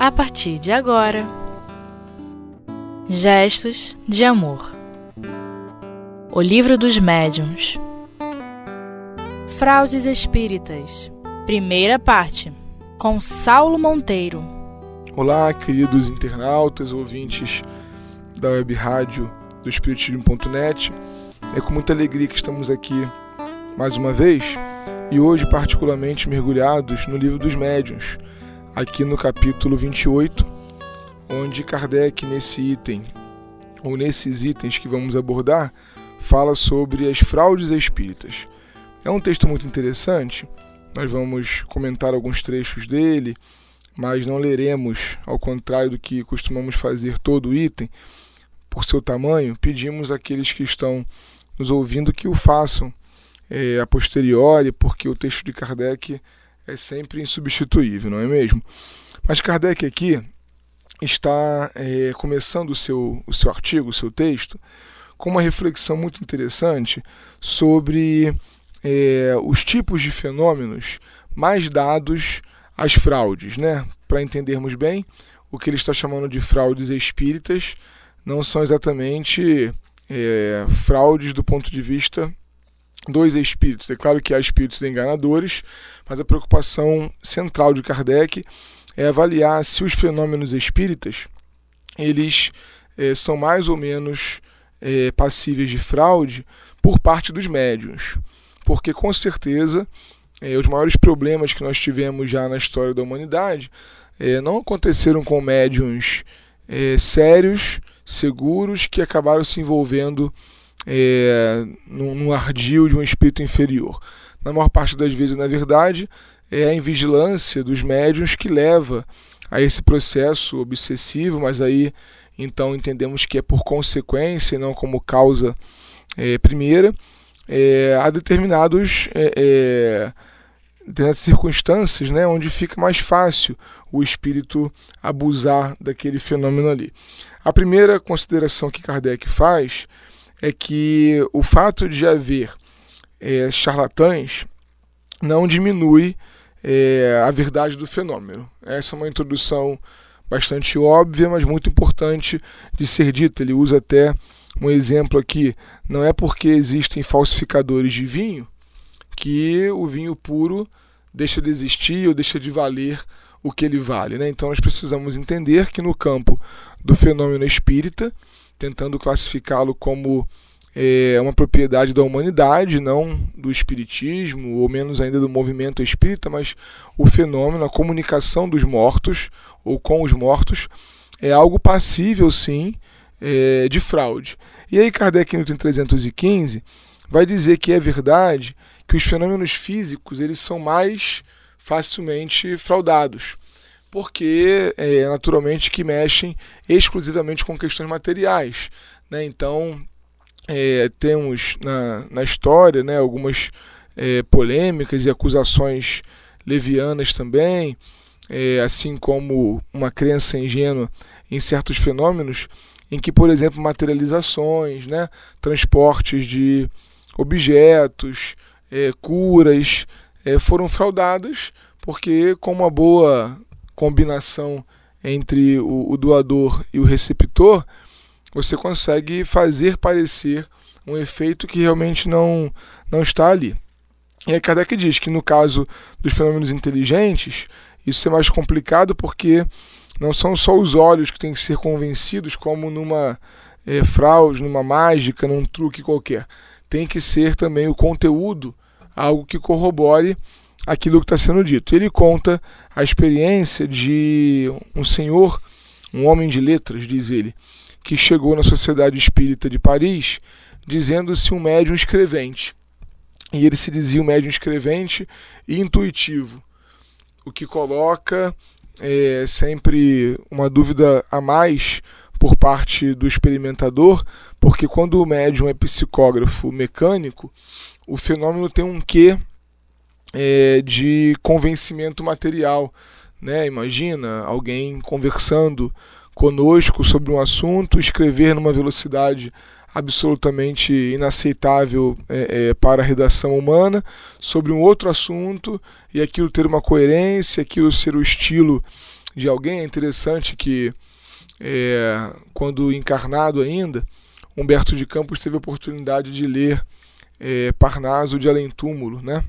a partir de agora. Gestos de Amor. O Livro dos Médiuns. Fraudes Espíritas. Primeira parte Com Saulo Monteiro. Olá, queridos internautas, ouvintes da web rádio do Espiritismo.net. É com muita alegria que estamos aqui mais uma vez e hoje, particularmente, mergulhados no Livro dos Médiuns aqui no capítulo 28, onde Kardec, nesse item, ou nesses itens que vamos abordar, fala sobre as fraudes espíritas. É um texto muito interessante, nós vamos comentar alguns trechos dele, mas não leremos, ao contrário do que costumamos fazer todo item, por seu tamanho, pedimos àqueles que estão nos ouvindo que o façam é, a posteriori, porque o texto de Kardec é sempre insubstituível, não é mesmo? Mas Kardec aqui está é, começando o seu, o seu artigo, o seu texto, com uma reflexão muito interessante sobre é, os tipos de fenômenos mais dados às fraudes, né? Para entendermos bem, o que ele está chamando de fraudes espíritas não são exatamente é, fraudes do ponto de vista dois espíritos. É claro que há espíritos enganadores, mas a preocupação central de Kardec é avaliar se os fenômenos espíritas eles é, são mais ou menos é, passíveis de fraude por parte dos médiuns. Porque com certeza é, os maiores problemas que nós tivemos já na história da humanidade não aconteceram com médiuns sérios, seguros, que acabaram se envolvendo é, ardil de um espírito inferior. Na maior parte das vezes, na verdade, é a invigilância dos médiuns que leva a esse processo obsessivo, mas aí então entendemos que é por consequência e não como causa é, primeira, é, a determinados, é, é determinadas circunstâncias né, onde fica mais fácil o espírito abusar daquele fenômeno ali. A primeira consideração que Kardec faz é que o fato de haver é, não diminui é, a verdade do fenômeno. Essa é uma introdução bastante óbvia, mas muito importante de ser dita. Ele usa até um exemplo aqui. Não é porque existem falsificadores de vinho que o vinho puro deixa de existir ou deixa de valer o que ele vale. Né? Então nós precisamos entender que no campo do fenômeno espírita tentando classificá-lo como é, uma propriedade da humanidade, não do espiritismo, ou menos ainda do movimento espírita, mas o fenômeno, a comunicação dos mortos ou com os mortos é algo passível, sim, é, de fraude. E aí Kardec, no item 315, vai dizer que é verdade que os fenômenos físicos eles são mais facilmente fraudados porque é, naturalmente que mexem exclusivamente com questões materiais. Né? Então é, temos na, na história né, algumas é, polêmicas e acusações levianas também, é, assim como uma crença ingênua em certos fenômenos, em que, por exemplo, materializações, né, transportes de objetos, é, curas, é, foram fraudadas, porque com uma boa combinação entre o, o doador e o receptor, você consegue fazer parecer um efeito que realmente não, não está ali. E aí Kardec diz que no caso dos fenômenos inteligentes, isso é mais complicado porque não são só os olhos que têm que ser convencidos, como numa é, fraude, numa mágica, num truque qualquer. Tem que ser também o conteúdo, algo que corrobore aquilo que está sendo dito. Ele conta a experiência de um senhor, um homem de letras, diz ele, que chegou na Sociedade Espírita de Paris dizendo-se um médium escrevente. E ele se dizia um médium escrevente e intuitivo, o que coloca é, sempre uma dúvida a mais por parte do experimentador, porque quando o médium é psicógrafo mecânico, o fenômeno tem um quê é, de convencimento material. Né? Imagina alguém conversando conosco sobre um assunto, escrever numa velocidade absolutamente inaceitável é, é, para a redação humana sobre um outro assunto e aquilo ter uma coerência, aquilo ser o estilo de alguém. É interessante que, é, quando encarnado ainda, Humberto de Campos teve a oportunidade de ler é, Parnaso de Além Túmulo, né?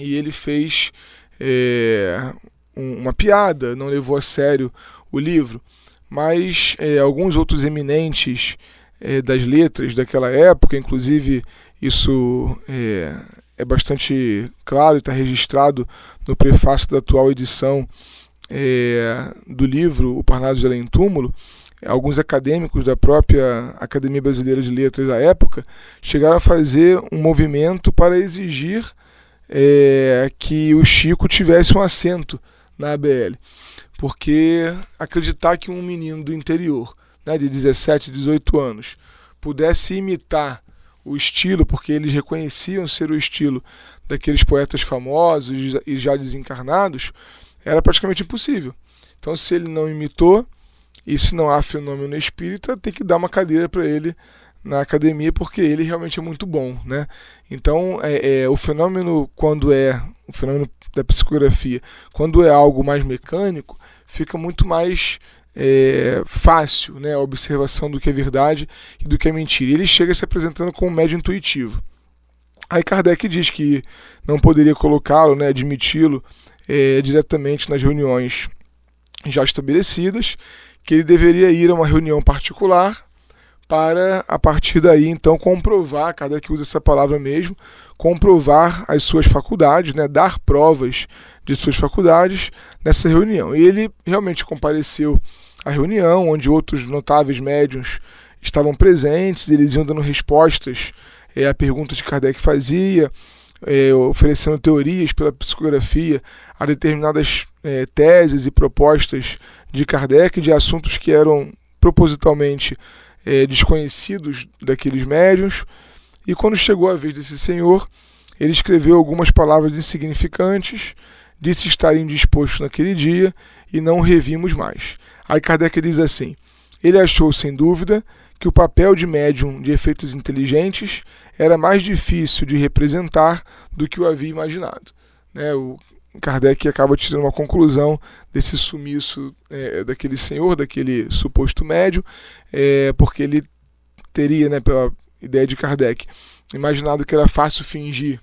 E ele fez é, uma piada, não levou a sério o livro, mas é, alguns outros eminentes é, das letras daquela época, inclusive isso é, é bastante claro e está registrado no prefácio da atual edição é, do livro O Parnaso de Além Túmulo, alguns acadêmicos da própria Academia Brasileira de Letras da época chegaram a fazer um movimento para exigir é, que o Chico tivesse um assento na ABL. Porque acreditar que um menino do interior, né, de 17, 18 anos, pudesse imitar o estilo, porque eles reconheciam ser o estilo daqueles poetas famosos e já desencarnados, era praticamente impossível. Então, se ele não imitou, e se não há fenômeno espírita, tem que dar uma cadeira para ele na academia, porque ele realmente é muito bom. Né? Então, é, é, o fenômeno, quando é o fenômeno da psicografia, quando é algo mais mecânico, fica muito mais é, fácil né, a observação do que é verdade e do que é mentira. Ele chega se apresentando como médio intuitivo. Aí Kardec diz que não poderia colocá-lo, né, admiti-lo é, diretamente nas reuniões já estabelecidas, que ele deveria ir a uma reunião particular para, a partir daí, então, comprovar, Kardec usa essa palavra mesmo, comprovar as suas faculdades, né, dar provas de suas faculdades nessa reunião. E ele realmente compareceu à reunião, onde outros notáveis médiums estavam presentes, eles iam dando respostas é, a perguntas que Kardec fazia, é, oferecendo teorias pela psicografia a determinadas é, teses e propostas de Kardec de assuntos que eram propositalmente é, desconhecidos daqueles médiums. E quando chegou a vez desse senhor, ele escreveu algumas palavras insignificantes, disse estar indisposto naquele dia e não revimos mais. Aí Kardec diz assim: ele achou, sem dúvida, que o papel de médium de efeitos inteligentes era mais difícil de representar do que o havia imaginado. Né? O Kardec acaba tirando uma conclusão desse sumiço é, daquele senhor, daquele suposto médium, é, porque ele teria, né, pela ideia de Kardec, imaginado que era fácil fingir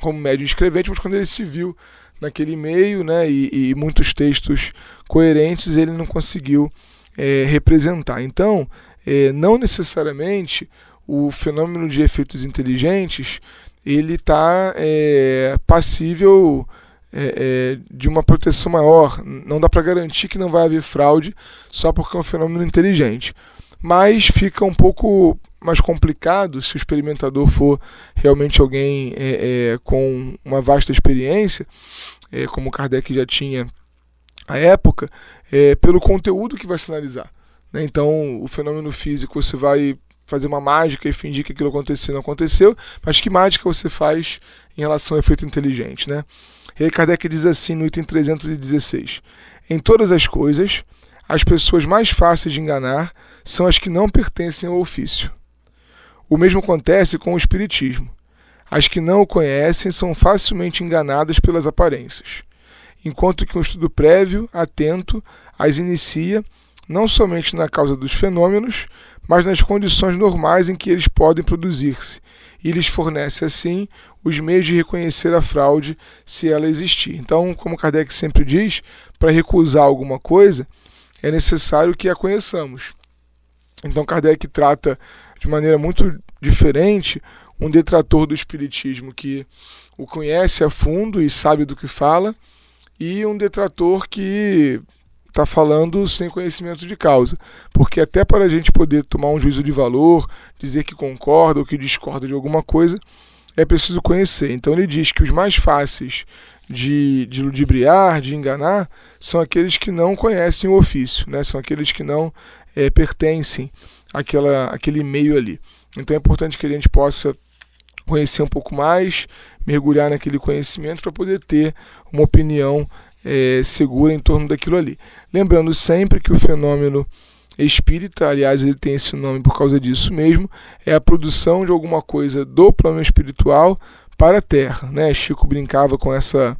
como médium escrevente, mas quando ele se viu naquele meio, né, e, e muitos textos coerentes, ele não conseguiu é, representar. Então, é, não necessariamente o fenômeno de efeitos inteligentes ele está é, passível é, é, de uma proteção maior. Não dá para garantir que não vai haver fraude só porque é um fenômeno inteligente. Mas fica um pouco mais complicado se o experimentador for realmente alguém é, é, com uma vasta experiência, é, como Kardec já tinha à época, é, pelo conteúdo que vai sinalizar. Né? Então, o fenômeno físico você vai fazer uma mágica e fingir que aquilo aconteceu não aconteceu, mas que mágica você faz em relação ao efeito inteligente, né? E aí Kardec diz assim no item 316: Em todas as coisas, as pessoas mais fáceis de enganar são as que não pertencem ao ofício. O mesmo acontece com o Espiritismo. As que não o conhecem são facilmente enganadas pelas aparências, enquanto que um estudo prévio, atento, as inicia não somente na causa dos fenômenos, mas nas condições normais em que eles podem produzir-se, e lhes fornece assim os meios de reconhecer a fraude se ela existir. Então, como Kardec sempre diz, para recusar alguma coisa é necessário que a conheçamos. Então, Kardec trata de maneira muito diferente um detrator do Espiritismo que o conhece a fundo e sabe do que fala, e um detrator que está falando sem conhecimento de causa. Porque até para a gente poder tomar um juízo de valor, dizer que concorda ou que discorda de alguma coisa, é preciso conhecer. Então ele diz que os mais fáceis de, de ludibriar, de enganar, são aqueles que não conhecem o ofício, né? são aqueles que não é, pertencem àquela, àquele meio ali. Então é importante que a gente possa conhecer um pouco mais, mergulhar naquele conhecimento para poder ter uma opinião é, segura em torno daquilo ali. Lembrando sempre que o fenômeno espírita, aliás, ele tem esse nome por causa disso mesmo, é a produção de alguma coisa do plano espiritual para a Terra. Né? Chico brincava com essa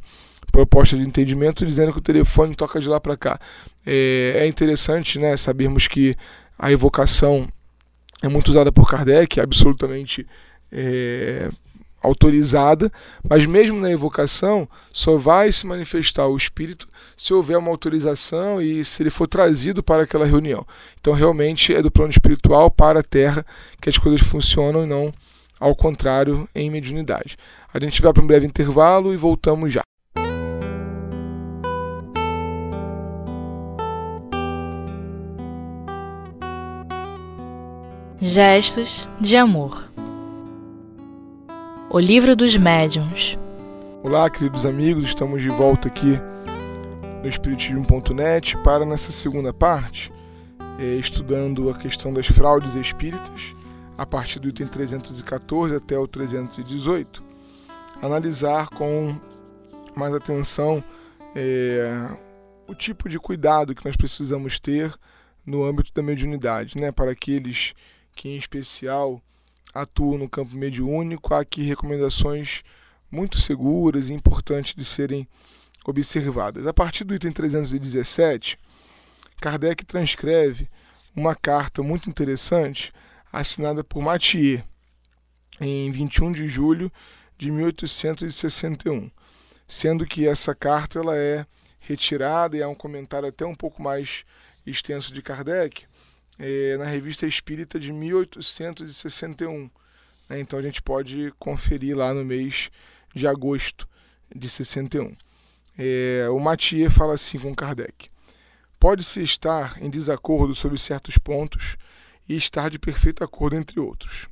proposta de entendimento dizendo que o telefone toca de lá para cá. É, é, interessante né, sabermos que a evocação é muito usada por Kardec, absolutamente é, autorizada, mas mesmo na evocação só vai se manifestar o espírito se houver uma autorização e se ele for trazido para aquela reunião. Então realmente é do plano espiritual para a Terra que as coisas funcionam e não ao contrário em mediunidade. A gente vai para um breve intervalo e voltamos já. Gestos de amor. O Livro dos Médiuns. Olá, queridos amigos, estamos de volta aqui no Espiritismo.net para nessa segunda parte, é, estudando a questão das fraudes espíritas, a partir do item 314 até o 318, analisar com mais atenção é, o tipo de cuidado que nós precisamos ter no âmbito da mediunidade, né, para aqueles que, em especial, atuam no campo mediúnico, há aqui recomendações muito seguras e importantes de serem observadas. A partir do item 317, Kardec transcreve uma carta muito interessante assinada por Mathieu em 21 de julho de 1861, sendo que essa carta ela é retirada e há um comentário até um pouco mais extenso de Kardec, na Revista Espírita de 1861. Né? Então a gente pode conferir lá no mês de agosto de 61. É, o Mathieu fala assim com Kardec: Pode-se estar em desacordo sobre certos pontos e estar de perfeito acordo entre outros.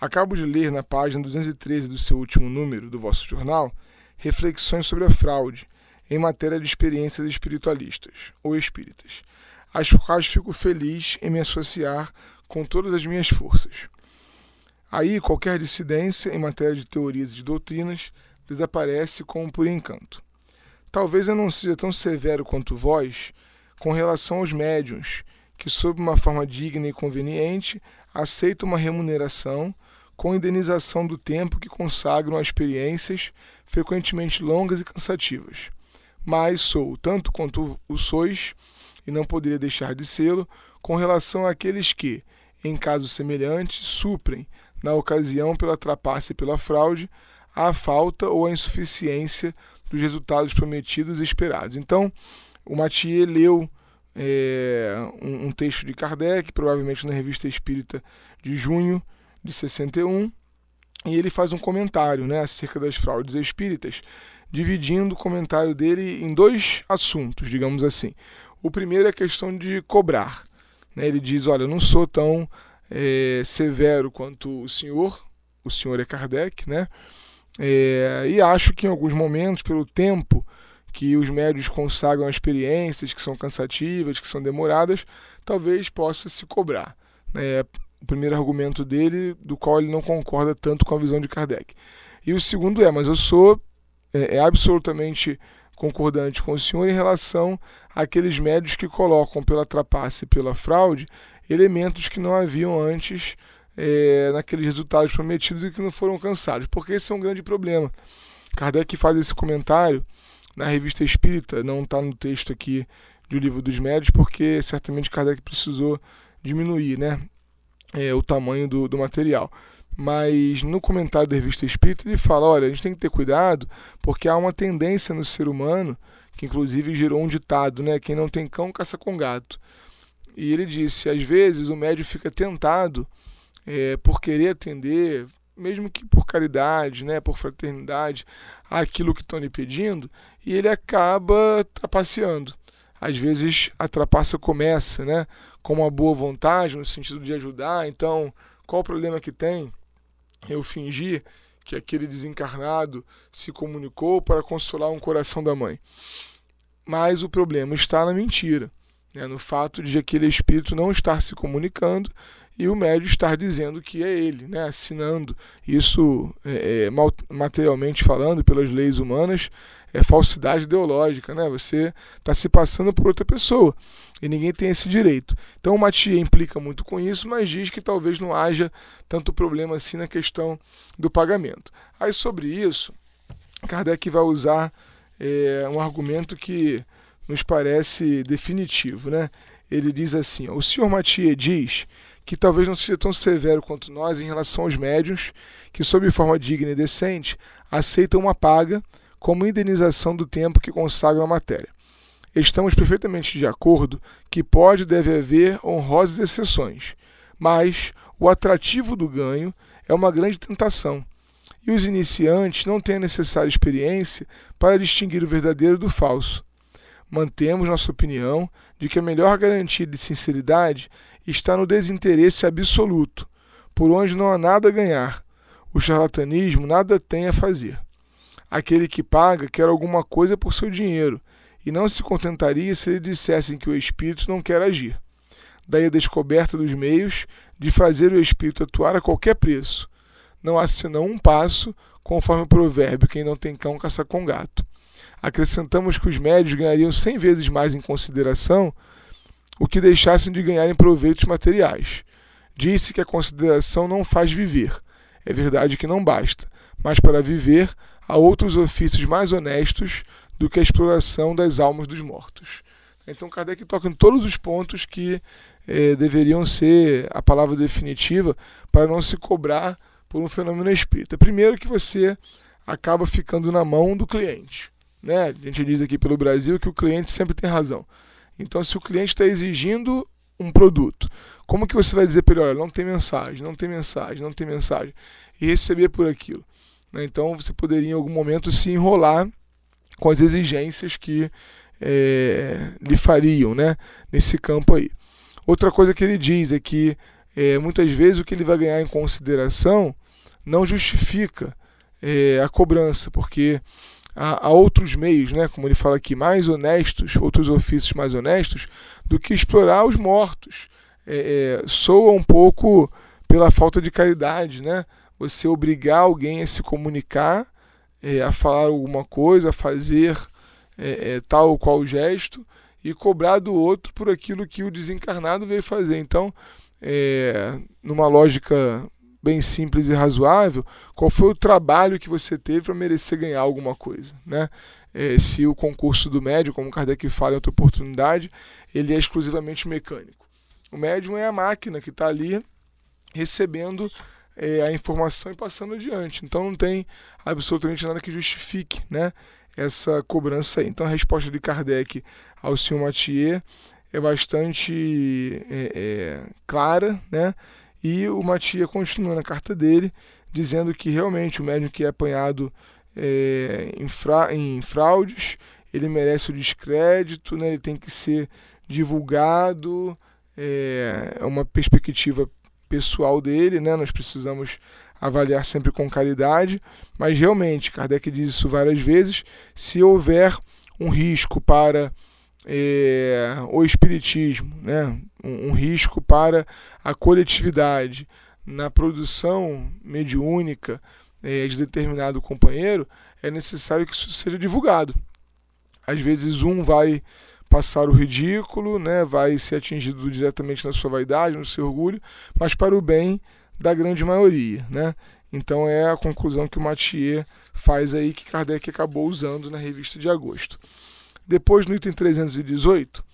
Acabo de ler na página 213 do seu último número do vosso jornal reflexões sobre a fraude em matéria de experiências espiritualistas ou espíritas às quais fico feliz em me associar com todas as minhas forças. Aí qualquer dissidência em matéria de teorias e de doutrinas desaparece como por encanto. Talvez eu não seja tão severo quanto vós com relação aos médiuns, que, sob uma forma digna e conveniente, aceitam uma remuneração com indenização do tempo que consagram a experiências frequentemente longas e cansativas. Mas sou, tanto quanto o sois, e não poderia deixar de sê-lo, com relação àqueles que, em casos semelhantes, suprem, na ocasião pela trapaça e pela fraude, a falta ou a insuficiência dos resultados prometidos e esperados. Então, o Mathieu leu é, um, um, texto de Kardec, provavelmente na Revista Espírita de junho de 61, e ele faz um comentário né, acerca das fraudes espíritas, dividindo o comentário dele em dois assuntos, digamos assim. O primeiro é a questão de cobrar. Né? Ele diz: Olha, eu não sou tão é, severo quanto o senhor, o senhor é Kardec, né? É, e acho que em alguns momentos, pelo tempo que os médios consagram experiências que são cansativas, que são demoradas, talvez possa se cobrar. Né? O primeiro argumento dele, do qual ele não concorda tanto com a visão de Kardec. E o segundo é, mas eu sou é, é absolutamente concordante com o senhor em relação àqueles médios que colocam pela trapaça e pela fraude elementos que não haviam antes é, naqueles resultados prometidos e que não foram alcançados, porque esse é um grande problema. Kardec faz esse comentário na revista Espírita, não está no texto aqui do livro dos médios, porque certamente Kardec precisou diminuir né, é, o tamanho do, do material mas no comentário da revista Espírita ele fala: olha, a gente tem que ter cuidado porque há uma tendência no ser humano, que inclusive gerou um ditado, né? Quem não tem cão, caça com gato. E ele disse: às vezes o médio fica tentado é, por querer atender, mesmo que por caridade, né, por fraternidade, aquilo que estão lhe pedindo, e ele acaba trapaceando. Às vezes a trapaça começa, né, com uma boa vontade, no sentido de ajudar. Então, qual o problema que tem? Eu fingi que aquele desencarnado se comunicou para consolar um coração da mãe. Mas o problema está na mentira, né? no fato de aquele espírito não estar se comunicando e o médio estar dizendo que é ele, né? assinando. Isso, é, é, materialmente falando, pelas leis humanas, é falsidade ideológica, né? Você está se passando por outra pessoa e ninguém tem esse direito. Então o Matia implica muito com isso, mas diz que talvez não haja tanto problema assim na questão do pagamento. Aí sobre isso, Kardec vai usar é um argumento que nos parece definitivo, né? Ele diz assim: o senhor Mathieu diz que talvez não seja tão severo quanto nós em relação aos médios que, sob forma digna e decente, aceitam uma paga como indenização do tempo que consagram a matéria. Estamos perfeitamente de acordo que pode e deve haver honrosas exceções, mas o atrativo do ganho é uma grande tentação, e os iniciantes não têm a necessária experiência para distinguir o verdadeiro do falso. Mantemos nossa opinião de que a melhor garantia de sinceridade está no desinteresse absoluto, por onde não há nada a ganhar. O charlatanismo nada tem a fazer. Aquele que paga quer alguma coisa por seu dinheiro, e não se contentaria se lhe dissessem que o espírito não quer agir. Daí a descoberta dos meios de fazer o espírito atuar a qualquer preço. Não há senão um passo, conforme o provérbio: quem não tem cão caça com gato. Acrescentamos que os médios ganhariam cem vezes mais em consideração o que deixassem de ganhar em proveitos materiais. Disse que a consideração não faz viver. É verdade que não basta, mas para viver há outros ofícios mais honestos do que a exploração das almas dos mortos. Então Kardec toca em todos os pontos que eh, deveriam ser a palavra definitiva para não se cobrar por um fenômeno espírita. Primeiro que você acaba ficando na mão do cliente. Né? A gente diz aqui pelo Brasil que o cliente sempre tem razão. Então, se o cliente está exigindo um produto, como que você vai dizer para ele, olha, não tem mensagem, não tem mensagem, não tem mensagem, e receber por aquilo? Né? Então, você poderia em algum momento se enrolar com as exigências que é, lhe fariam né? nesse campo aí. Outra coisa que ele diz é que é, muitas vezes o que ele vai ganhar em consideração não justifica é, a cobrança, porque há, há, outros meios, né, como ele fala aqui, mais honestos, outros ofícios mais honestos, do que explorar os mortos. É, é, soa um pouco pela falta de caridade, né? Você obrigar alguém a se comunicar, é, a falar alguma coisa, a fazer é, é, tal ou qual gesto e cobrar do outro por aquilo que o desencarnado veio fazer. Então, é, numa lógica bem simples e razoável, qual foi o trabalho que você teve para merecer ganhar alguma coisa, né? É, se o concurso do médium, como Kardec fala em outra oportunidade, ele é exclusivamente mecânico. O médium é a máquina que está ali recebendo é, a informação e passando adiante. Então não tem absolutamente nada que justifique né, essa cobrança aí. Então a resposta de Kardec ao senhor Mathieu é bastante é, é, clara, né? E o Matia continua na carta dele, dizendo que realmente o médium que é apanhado é, em, fra em fraudes, ele merece o descrédito, né? ele tem que ser divulgado, é, é uma perspectiva pessoal dele, né? nós precisamos avaliar sempre com caridade, mas realmente, Kardec diz isso várias vezes, se houver um risco para é, o espiritismo, né? Um, um, risco para a coletividade na produção mediúnica é, de determinado companheiro, é necessário que isso seja divulgado. Às vezes um vai passar o ridículo, né? vai ser atingido diretamente na sua vaidade, no seu orgulho, mas para o bem da grande maioria. Né? Então é a conclusão que o Mathieu faz aí que Kardec acabou usando na revista de agosto. Depois, no item 318,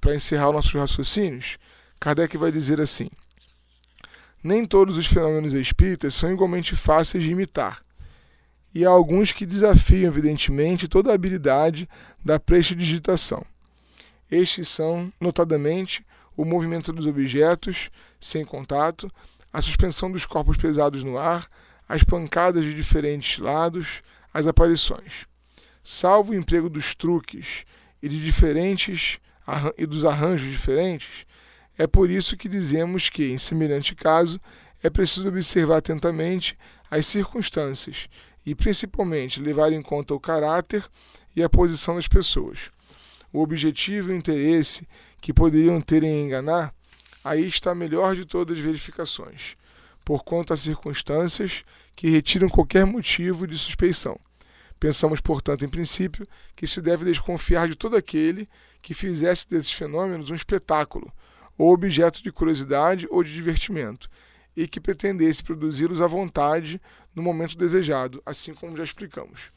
para encerrar os nossos raciocínios, Kardec vai dizer assim: Nem todos os fenômenos espíritas são igualmente fáceis de imitar, e há alguns que desafiam, evidentemente, toda a habilidade da prestidigitação. Estes são, notadamente, o movimento dos objetos sem contato, a suspensão dos corpos pesados no ar, as pancadas de diferentes lados, as aparições salvo o emprego dos truques e de diferentes e dos arranjos diferentes, é por isso que dizemos que, em semelhante caso, é preciso observar atentamente as circunstâncias e, principalmente, levar em conta o caráter e a posição das pessoas. O objetivo e o interesse que poderiam ter em enganar, aí está a melhor de todas as verificações, porquanto há circunstâncias que retiram qualquer motivo de suspeição. Pensamos, portanto, em princípio, que se deve desconfiar de todo aquele que fizesse desses fenômenos um espetáculo, ou objeto de curiosidade ou de divertimento, e que pretendesse produzi-los à vontade no momento desejado, assim como já explicamos.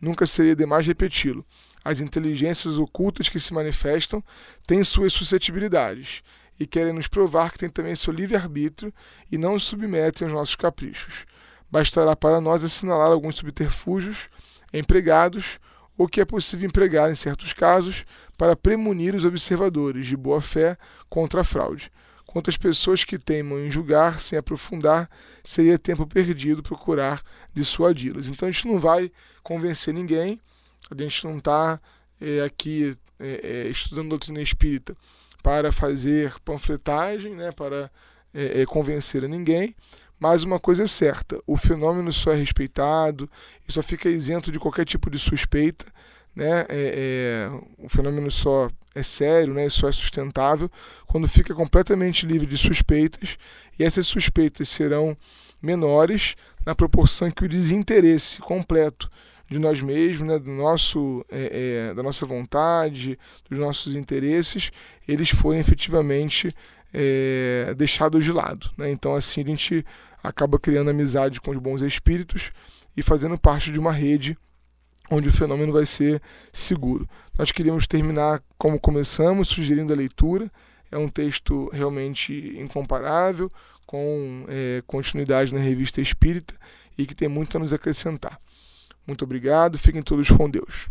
nunca seria demais repeti-lo. As inteligências ocultas que se manifestam têm suas suscetibilidades e querem nos provar que têm também seu livre-arbítrio e não se submetem aos nossos caprichos. Bastará para nós assinalar alguns subterfúgios empregados ou que é possível empregar em certos casos para premunir os observadores de boa fé contra a fraude. Quanto às pessoas que teimam em julgar sem aprofundar, seria tempo perdido procurar dissuadi-las. Então a gente não vai convencer ninguém, a gente não está é, aqui é, é, estudando doutrina espírita para fazer panfletagem, né, para é, é, convencer a ninguém, mas uma coisa é certa: o fenômeno só é respeitado e só fica isento de qualquer tipo de suspeita. Né? É, é, o fenômeno só é sério, né? só é sustentável quando fica completamente livre de suspeitas, e essas suspeitas serão menores na proporção que o desinteresse completo de nós mesmos, né, do nosso, é, é, da nossa vontade, dos nossos interesses, eles forem efetivamente é, deixados de lado. Né? Então, assim, a gente acaba criando amizade com os bons espíritos e fazendo parte de uma rede onde o fenômeno vai ser seguro. Nós queríamos terminar como começamos, sugerindo a leitura. É um texto realmente incomparável, com é, continuidade na revista Espírita e que tem muito a nos acrescentar. Muito obrigado, fiquem todos com Deus.